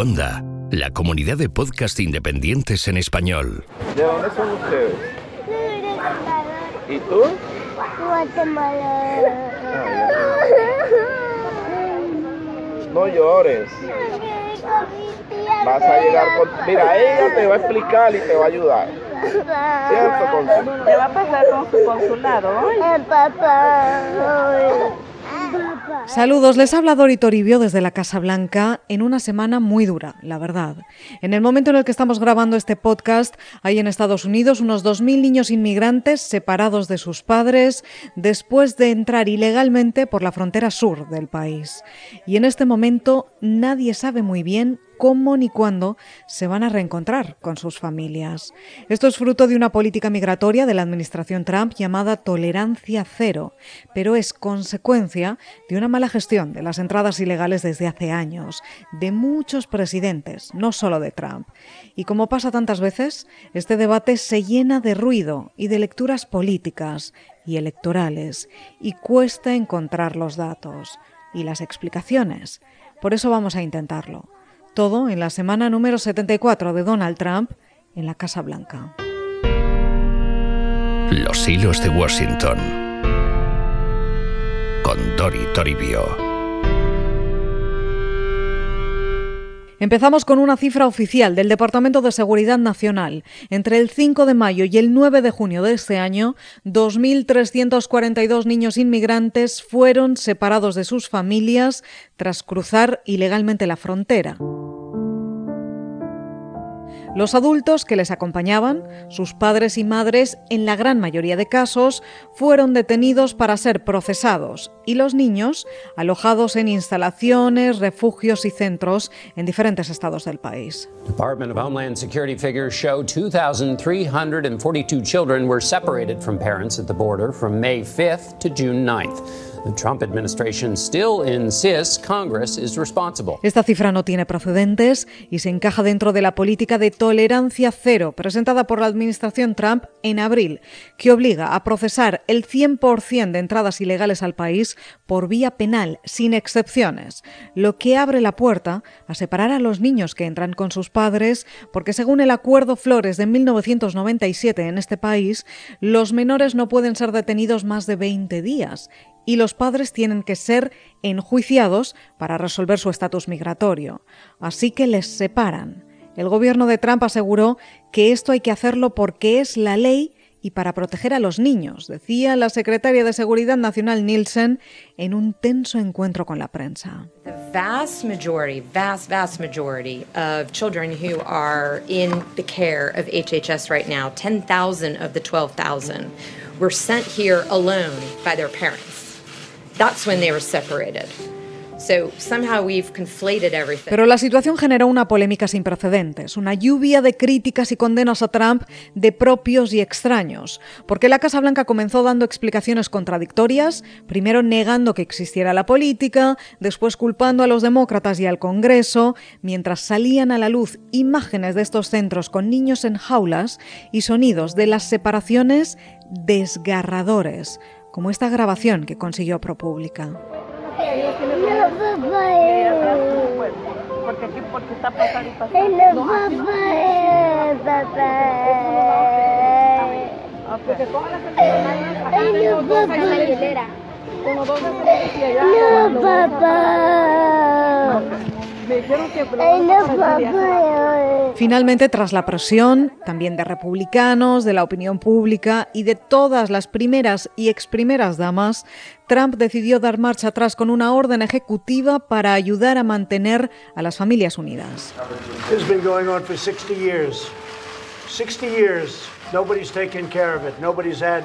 Onda, la comunidad de podcast independientes en español. ¿De dónde son ustedes? ¿Y tú? Guatemala. No llores. Vas a llegar con... Mira, ella te va a explicar y te va a ayudar. ¿Cierto, Consuelo? ¿Qué va a pasar con su consulado hoy? El papá. Saludos, les habla Dori Toribio desde la Casa Blanca en una semana muy dura, la verdad. En el momento en el que estamos grabando este podcast, hay en Estados Unidos unos 2.000 niños inmigrantes separados de sus padres después de entrar ilegalmente por la frontera sur del país. Y en este momento nadie sabe muy bien cómo ni cuándo se van a reencontrar con sus familias. Esto es fruto de una política migratoria de la administración Trump llamada tolerancia cero, pero es consecuencia de una mala gestión de las entradas ilegales desde hace años, de muchos presidentes, no solo de Trump. Y como pasa tantas veces, este debate se llena de ruido y de lecturas políticas y electorales, y cuesta encontrar los datos y las explicaciones. Por eso vamos a intentarlo. Todo en la semana número 74 de Donald Trump en la Casa Blanca. Los hilos de Washington. Con Dori Toribio. Empezamos con una cifra oficial del Departamento de Seguridad Nacional. Entre el 5 de mayo y el 9 de junio de este año, 2.342 niños inmigrantes fueron separados de sus familias tras cruzar ilegalmente la frontera. Los adultos que les acompañaban, sus padres y madres, en la gran mayoría de casos, fueron detenidos para ser procesados y los niños alojados en instalaciones, refugios y centros en diferentes estados del país. Department of Homeland Security figures show 2,342 children were separated from parents at the border from May 5th to June 9th. The Trump administration still insists Congress is responsible. Esta cifra no tiene precedentes y se encaja dentro de la política de tolerancia cero presentada por la administración Trump en abril, que obliga a procesar el 100% de entradas ilegales al país por vía penal, sin excepciones, lo que abre la puerta a separar a los niños que entran con sus padres, porque según el Acuerdo Flores de 1997 en este país, los menores no pueden ser detenidos más de 20 días y los padres tienen que ser enjuiciados para resolver su estatus migratorio. Así que les separan. El gobierno de Trump aseguró que esto hay que hacerlo porque es la ley y para proteger a los niños, decía la secretaria de Seguridad Nacional Nielsen en un tenso encuentro con la prensa. The vast majority, vast, vast majority of children who are in the care of HHS right now, 10,000 of the 12,000, were sent here alone by their parents. That's when they were separated. Pero la situación generó una polémica sin precedentes, una lluvia de críticas y condenas a Trump de propios y extraños, porque la Casa Blanca comenzó dando explicaciones contradictorias, primero negando que existiera la política, después culpando a los demócratas y al Congreso, mientras salían a la luz imágenes de estos centros con niños en jaulas y sonidos de las separaciones desgarradores como esta grabación que consiguió ProPublica. No, papá. Me dijeron que. Finalmente, tras la presión, también de republicanos, de la opinión pública y de todas las primeras y exprimeras damas, Trump decidió dar marcha atrás con una orden ejecutiva para ayudar a mantener a las familias unidas. This has been going on for 60 years. 60 years. Nobody's taken care of it. Nobody's had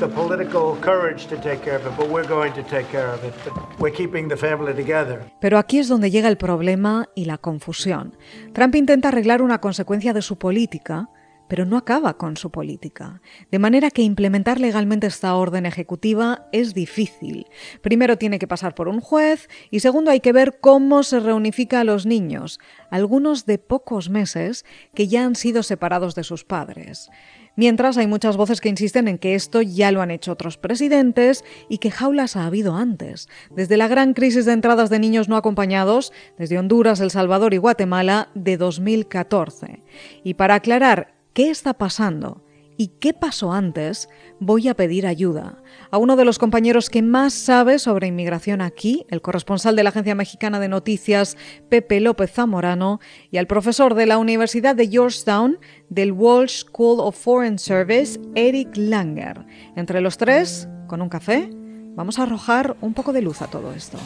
the political courage to take care of it, but we're going to take care of it. But we're keeping the family together. Pero aquí es donde llega el problema y la confusión. Trump intenta arreglar una consecuencia de su política, pero no acaba con su política. De manera que implementar legalmente esta orden ejecutiva es difícil. Primero tiene que pasar por un juez y segundo hay que ver cómo se reunifica a los niños, algunos de pocos meses que ya han sido separados de sus padres. Mientras hay muchas voces que insisten en que esto ya lo han hecho otros presidentes y que jaulas ha habido antes, desde la gran crisis de entradas de niños no acompañados, desde Honduras, El Salvador y Guatemala de 2014. Y para aclarar qué está pasando, ¿Y qué pasó antes? Voy a pedir ayuda a uno de los compañeros que más sabe sobre inmigración aquí, el corresponsal de la Agencia Mexicana de Noticias, Pepe López Zamorano, y al profesor de la Universidad de Georgetown del Walsh School of Foreign Service, Eric Langer. Entre los tres, con un café, vamos a arrojar un poco de luz a todo esto.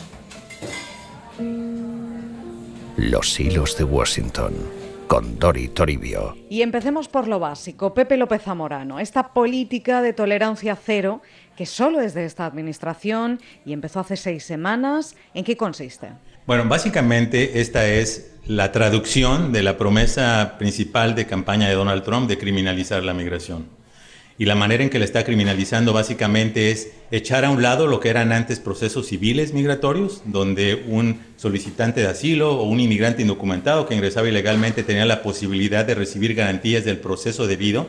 Los hilos de Washington con Dori Toribio. Y empecemos por lo básico. Pepe López Zamorano, esta política de tolerancia cero que solo es de esta administración y empezó hace seis semanas, ¿en qué consiste? Bueno, básicamente esta es la traducción de la promesa principal de campaña de Donald Trump de criminalizar la migración. Y la manera en que le está criminalizando básicamente es echar a un lado lo que eran antes procesos civiles migratorios, donde un solicitante de asilo o un inmigrante indocumentado que ingresaba ilegalmente tenía la posibilidad de recibir garantías del proceso debido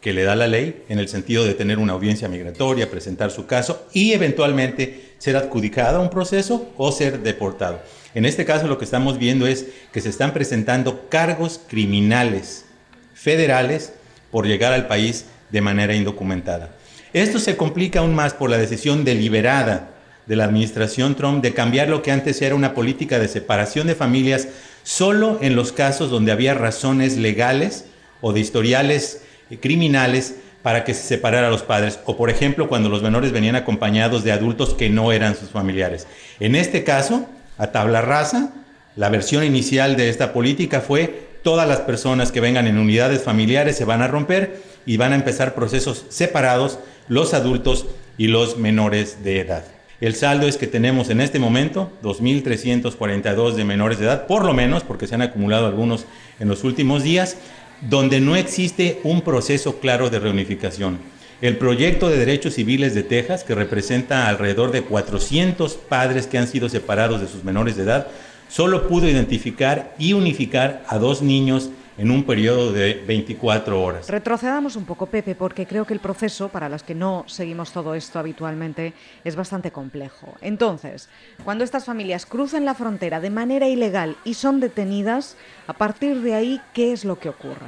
que le da la ley en el sentido de tener una audiencia migratoria, presentar su caso y eventualmente ser adjudicado a un proceso o ser deportado. En este caso lo que estamos viendo es que se están presentando cargos criminales federales por llegar al país de manera indocumentada. Esto se complica aún más por la decisión deliberada de la administración Trump de cambiar lo que antes era una política de separación de familias solo en los casos donde había razones legales o de historiales criminales para que se separara a los padres, o por ejemplo cuando los menores venían acompañados de adultos que no eran sus familiares. En este caso, a tabla rasa, la versión inicial de esta política fue todas las personas que vengan en unidades familiares se van a romper y van a empezar procesos separados, los adultos y los menores de edad. El saldo es que tenemos en este momento 2.342 de menores de edad, por lo menos, porque se han acumulado algunos en los últimos días, donde no existe un proceso claro de reunificación. El proyecto de derechos civiles de Texas, que representa alrededor de 400 padres que han sido separados de sus menores de edad, solo pudo identificar y unificar a dos niños en un periodo de 24 horas. Retrocedamos un poco, Pepe, porque creo que el proceso, para los que no seguimos todo esto habitualmente, es bastante complejo. Entonces, cuando estas familias cruzan la frontera de manera ilegal y son detenidas, a partir de ahí, ¿qué es lo que ocurre?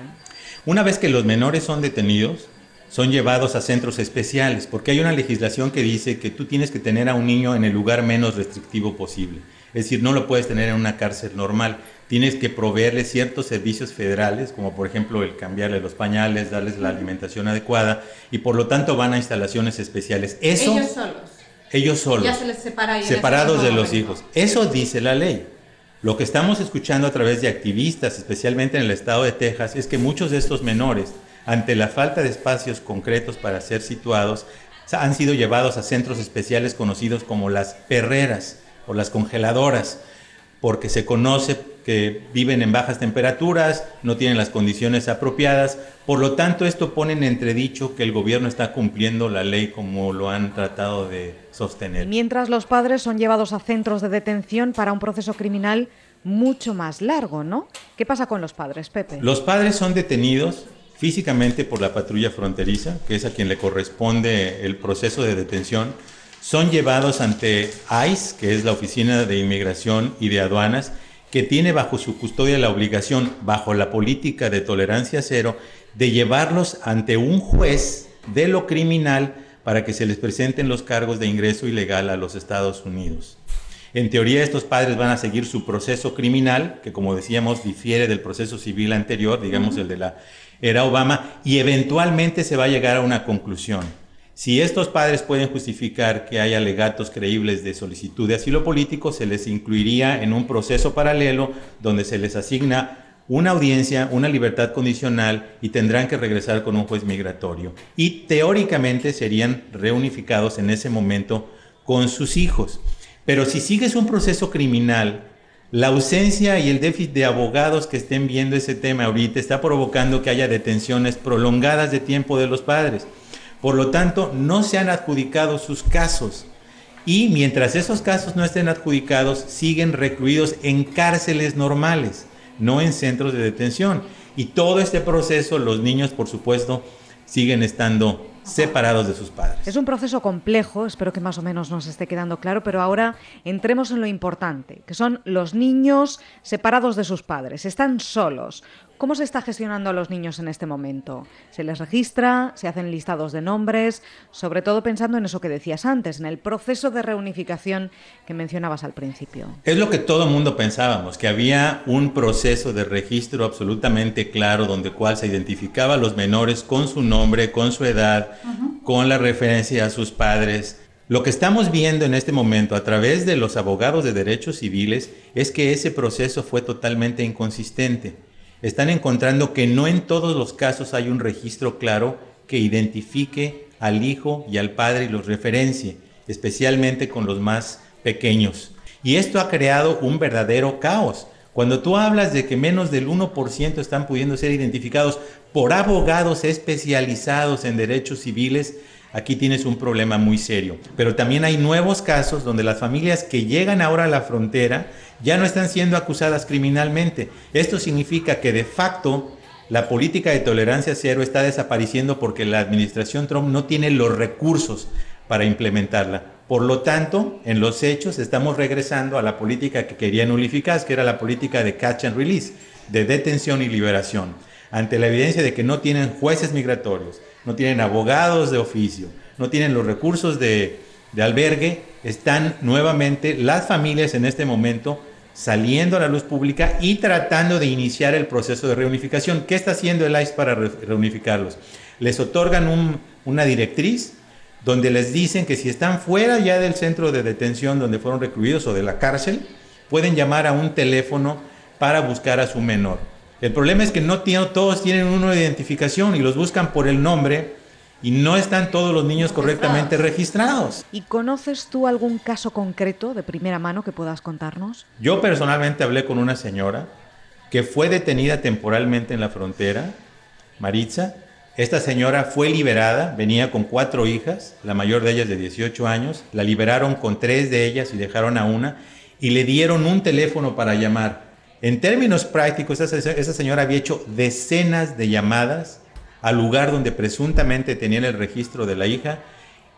Una vez que los menores son detenidos, son llevados a centros especiales, porque hay una legislación que dice que tú tienes que tener a un niño en el lugar menos restrictivo posible. Es decir, no lo puedes tener en una cárcel normal. Tienes que proveerle ciertos servicios federales, como por ejemplo el cambiarle los pañales, darles la alimentación adecuada, y por lo tanto van a instalaciones especiales. Eso, ellos solos. Ellos solos. Ya se les separa separados de los hijos. Eso dice la ley. Lo que estamos escuchando a través de activistas, especialmente en el estado de Texas, es que muchos de estos menores, ante la falta de espacios concretos para ser situados, han sido llevados a centros especiales conocidos como las perreras o las congeladoras, porque se conoce que viven en bajas temperaturas, no tienen las condiciones apropiadas, por lo tanto esto pone en entredicho que el gobierno está cumpliendo la ley como lo han tratado de sostener. Mientras los padres son llevados a centros de detención para un proceso criminal mucho más largo, ¿no? ¿Qué pasa con los padres, Pepe? Los padres son detenidos físicamente por la patrulla fronteriza, que es a quien le corresponde el proceso de detención, son llevados ante ICE, que es la Oficina de Inmigración y de Aduanas, que tiene bajo su custodia la obligación, bajo la política de tolerancia cero, de llevarlos ante un juez de lo criminal para que se les presenten los cargos de ingreso ilegal a los Estados Unidos. En teoría, estos padres van a seguir su proceso criminal, que como decíamos, difiere del proceso civil anterior, digamos el de la era Obama, y eventualmente se va a llegar a una conclusión. Si estos padres pueden justificar que hay alegatos creíbles de solicitud de asilo político, se les incluiría en un proceso paralelo donde se les asigna una audiencia, una libertad condicional y tendrán que regresar con un juez migratorio. Y teóricamente serían reunificados en ese momento con sus hijos. Pero si sigues un proceso criminal, la ausencia y el déficit de abogados que estén viendo ese tema ahorita está provocando que haya detenciones prolongadas de tiempo de los padres. Por lo tanto, no se han adjudicado sus casos. Y mientras esos casos no estén adjudicados, siguen recluidos en cárceles normales, no en centros de detención. Y todo este proceso, los niños, por supuesto, siguen estando separados de sus padres. Es un proceso complejo, espero que más o menos nos esté quedando claro, pero ahora entremos en lo importante, que son los niños separados de sus padres, están solos. ¿Cómo se está gestionando a los niños en este momento? ¿Se les registra? ¿Se hacen listados de nombres? Sobre todo pensando en eso que decías antes, en el proceso de reunificación que mencionabas al principio. Es lo que todo el mundo pensábamos, que había un proceso de registro absolutamente claro donde cual se identificaba a los menores con su nombre, con su edad, con la referencia a sus padres. Lo que estamos viendo en este momento a través de los abogados de derechos civiles es que ese proceso fue totalmente inconsistente están encontrando que no en todos los casos hay un registro claro que identifique al hijo y al padre y los referencie, especialmente con los más pequeños. Y esto ha creado un verdadero caos. Cuando tú hablas de que menos del 1% están pudiendo ser identificados por abogados especializados en derechos civiles, aquí tienes un problema muy serio. Pero también hay nuevos casos donde las familias que llegan ahora a la frontera ya no están siendo acusadas criminalmente. Esto significa que de facto la política de tolerancia cero está desapareciendo porque la administración Trump no tiene los recursos para implementarla. Por lo tanto, en los hechos estamos regresando a la política que querían unificar, que era la política de catch and release, de detención y liberación. Ante la evidencia de que no tienen jueces migratorios, no tienen abogados de oficio, no tienen los recursos de, albergue, están nuevamente las familias en este momento saliendo a la luz pública y tratando de iniciar el proceso de reunificación. ¿Qué está haciendo el ICE para reunificarlos? Les otorgan una directriz donde les dicen que si están fuera ya del centro de detención donde fueron recluidos o de la cárcel, pueden llamar a un teléfono para buscar a su menor. El problema es que no todos tienen uno de identificación y los buscan por el nombre y no están todos los niños correctamente registrados. ¿Y conoces tú algún caso concreto de primera mano que puedas contarnos? Yo personalmente hablé con una señora que fue detenida temporalmente en la frontera, Maritza. Esta señora fue liberada, venía con cuatro hijas, la mayor de ellas de 18 años, la liberaron con tres de ellas y dejaron a una y le dieron un teléfono para llamar. En términos prácticos, esa, señora había hecho decenas de llamadas al lugar donde presuntamente tenían el registro de la hija,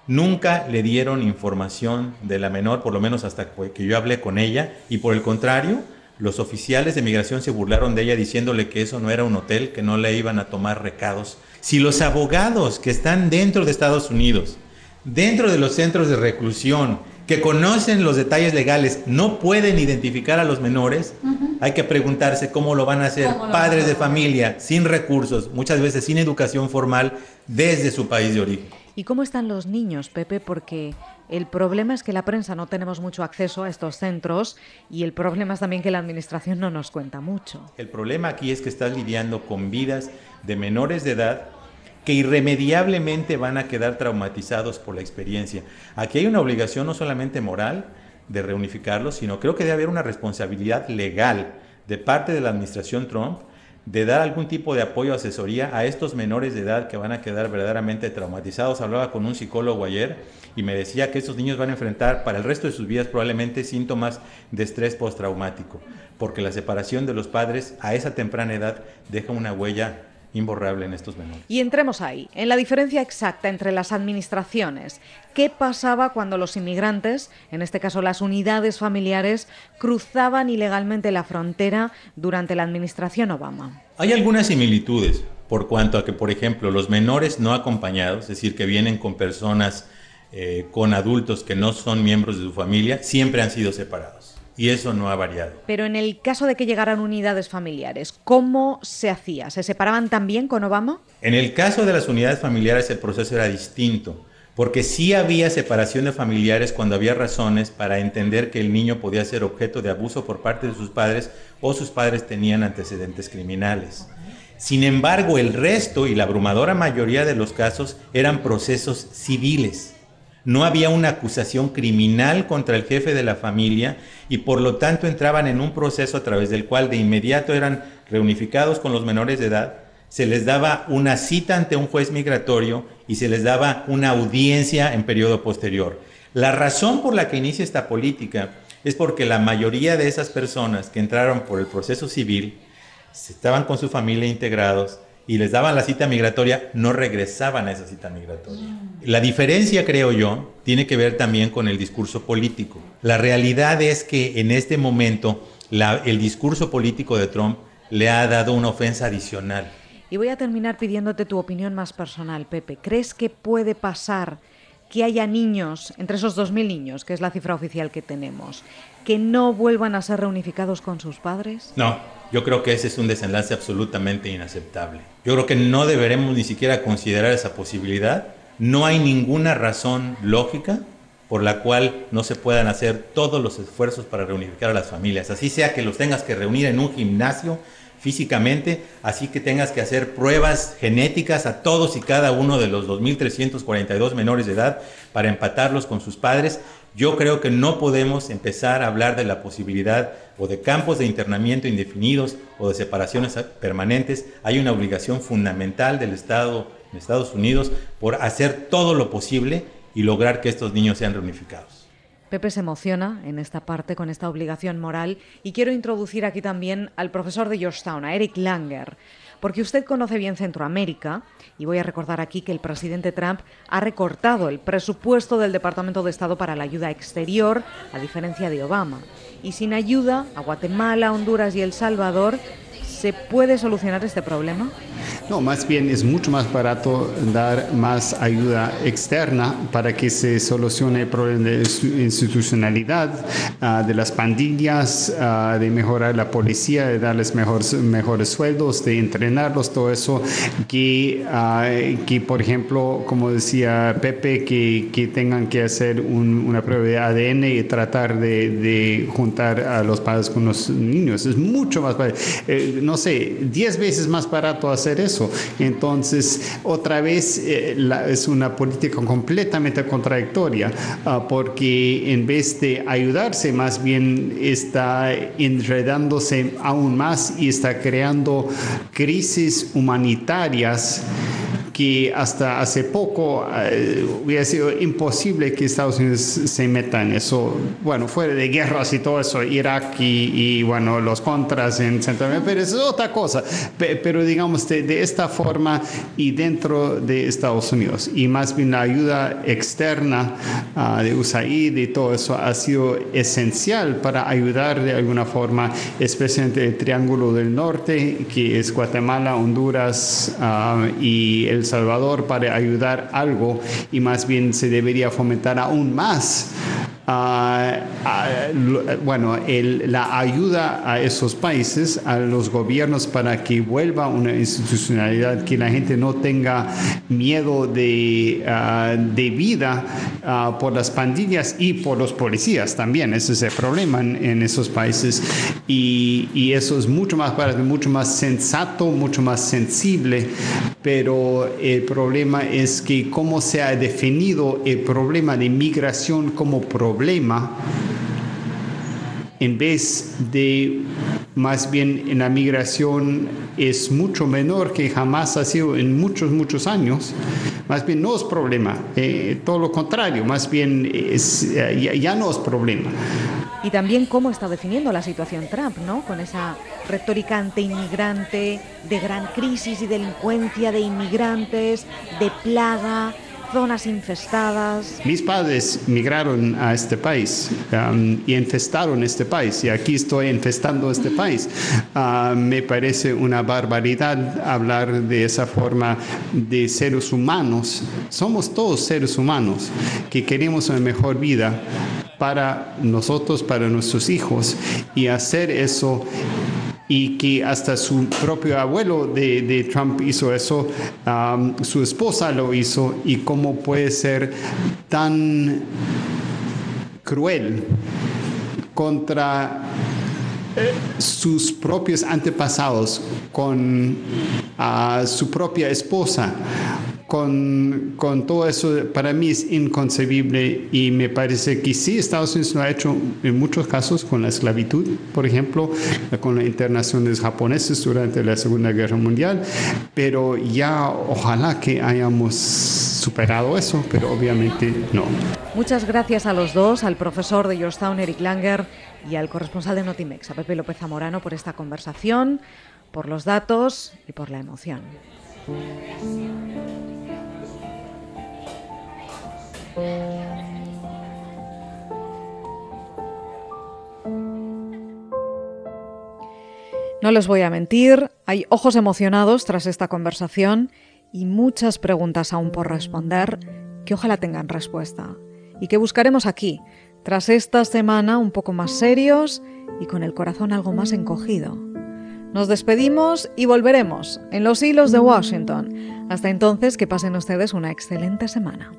nunca le dieron información de la menor, por lo menos hasta que yo hablé con ella, y por el contrario, los oficiales de migración se burlaron de ella diciéndole que eso no era un hotel, que no le iban a tomar recados. Si los abogados que están dentro de Estados Unidos, dentro de los centros de reclusión, que conocen los detalles legales, no pueden identificar a los menores, hay que preguntarse cómo lo van a hacer padres de familia sin recursos, muchas veces sin educación formal, desde su país de origen. ¿Y cómo están los niños, Pepe? Porque el problema es que la prensa no tenemos mucho acceso a estos centros y el problema es también que la administración no nos cuenta mucho. El problema aquí es que estás lidiando con vidas de menores de edad que irremediablemente van a quedar traumatizados por la experiencia. Aquí hay una obligación no solamente moral, de reunificarlos, sino creo que debe haber una responsabilidad legal de parte de la administración Trump de dar algún tipo de apoyo o asesoría a estos menores de edad que van a quedar verdaderamente traumatizados. Hablaba con un psicólogo ayer y me decía que estos niños van a enfrentar para el resto de sus vidas probablemente síntomas de estrés postraumático, porque la separación de los padres a esa temprana edad deja una huella imborrable en estos menores. Y entremos ahí, en la diferencia exacta entre las administraciones. ¿Qué pasaba cuando los inmigrantes, en este caso las unidades familiares, cruzaban ilegalmente la frontera durante la administración Obama? Hay algunas similitudes por cuanto a que, por ejemplo, los menores no acompañados, es decir, que vienen con personas, eh, con adultos que no son miembros de su familia, siempre han sido separados y eso no ha variado. Pero en el caso de que llegaran unidades familiares, ¿cómo se hacía? ¿Se separaban también con Obama? En el caso de las unidades familiares el proceso era distinto, porque sí había separación de familiares cuando había razones para entender que el niño podía ser objeto de abuso por parte de sus padres o sus padres tenían antecedentes criminales. Sin embargo, el resto y la abrumadora mayoría de los casos eran procesos civiles no había una acusación criminal contra el jefe de la familia y por lo tanto entraban en un proceso a través del cual de inmediato eran reunificados con los menores de edad, se les daba una cita ante un juez migratorio y se les daba una audiencia en periodo posterior. La razón por la que inicia esta política es porque la mayoría de esas personas que entraron por el proceso civil estaban con su familia integrados y les daban la cita migratoria, no regresaban a esa cita migratoria. La diferencia, creo yo, tiene que ver también con el discurso político. La realidad es que en este momento el discurso político de Trump le ha dado una ofensa adicional. Y voy a terminar pidiéndote tu opinión más personal, Pepe. ¿Crees que puede pasar que haya niños, entre esos 2.000 niños, que es la cifra oficial que tenemos, que no vuelvan a ser reunificados con sus padres? No, yo creo que ese es un desenlace absolutamente inaceptable. Yo creo que no deberemos ni siquiera considerar esa posibilidad. No hay ninguna razón lógica por la cual no se puedan hacer todos los esfuerzos para reunificar a las familias. Así sea que los tengas que reunir en un gimnasio físicamente, así que tengas que hacer pruebas genéticas a todos y cada uno de los 2.342 menores de edad para empatarlos con sus padres. Yo creo que no podemos empezar a hablar de la posibilidad o de campos de internamiento indefinidos o de separaciones permanentes. Hay una obligación fundamental del Estado de Estados Unidos por hacer todo lo posible y lograr que estos niños sean reunificados. Pepe se emociona en esta parte con esta obligación moral y quiero introducir aquí también al profesor de Georgetown, a Eric Langer, porque usted conoce bien Centroamérica y voy a recordar aquí que el presidente Trump ha recortado el presupuesto del Departamento de Estado para la ayuda exterior, a diferencia de Obama. Y sin ayuda a Guatemala, Honduras y El Salvador, ¿se puede solucionar este problema? No, más bien es mucho más barato dar más ayuda externa para que se solucione el problema de institucionalidad, ah, de las pandillas, ah, de mejorar la policía, de darles mejores, mejores sueldos, de entrenarlos, todo eso, que, ah, que por ejemplo, como decía Pepe, que, que tengan que hacer una prueba de ADN y tratar de, de, juntar a los padres con los niños. Es mucho más barato, eh, no sé, 10 veces más barato hacer eso. Entonces, otra vez eh, es una política completamente contradictoria, ah, porque en vez de ayudarse, más bien está enredándose aún más y está creando crisis humanitarias que hasta hace poco eh, hubiera sido imposible que Estados Unidos se meta en eso. Bueno, fuera de guerras y todo eso, Irak y, bueno, los contras en Centroamérica, pero eso es otra cosa. Pero digamos, de, esta forma y dentro de Estados Unidos. Y más bien la ayuda externa uh, de USAID y todo eso ha sido esencial para ayudar de alguna forma, especialmente el Triángulo del Norte, que es Guatemala, Honduras uh, y El Salvador para ayudar algo y más bien se debería fomentar aún más Ah, ah, bueno, la ayuda a esos países, a los gobiernos para que vuelva una institucionalidad, que la gente no tenga miedo de, uh, de vida por las pandillas y por los policías también. Ese es el problema en, esos países. Y, eso es mucho más mucho más sensato, mucho más sensible. Pero el problema es que cómo se ha definido el problema de migración como problema problema en vez de más bien en la migración es mucho menor que jamás ha sido en muchos, muchos años, más bien no es problema, eh, todo lo contrario, más bien es, eh, ya, no es problema. Y también cómo está definiendo la situación Trump, ¿no? Con esa retórica anti-inmigrante, de gran crisis y delincuencia de inmigrantes, de plaga, zonas infestadas. Mis padres migraron a este país um, y infestaron este país y aquí estoy infestando este país. Uh, me parece una barbaridad hablar de esa forma de seres humanos. Somos todos seres humanos que queremos una mejor vida para nosotros, para nuestros hijos y hacer eso y que hasta su propio abuelo de, Trump hizo eso, su esposa lo hizo y cómo puede ser tan cruel contra eh, sus propios antepasados con su propia esposa con, con, todo eso para mí es inconcebible y me parece que sí Estados Unidos lo ha hecho en muchos casos con la esclavitud, por ejemplo, con las internaciones japoneses durante la Segunda Guerra Mundial, pero ya ojalá que hayamos superado eso, pero obviamente no. Muchas gracias a los dos, al profesor de Georgetown, Eric Langer, y al corresponsal de Notimex, a Pepe López Zamorano, por esta conversación. por los datos y por la emoción. No les voy a mentir, hay ojos emocionados tras esta conversación y muchas preguntas aún por responder que ojalá tengan respuesta y que buscaremos aquí, tras esta semana un poco más serios y con el corazón algo más encogido. Nos despedimos y volveremos en los hilos de Washington. Hasta entonces, que pasen ustedes una excelente semana.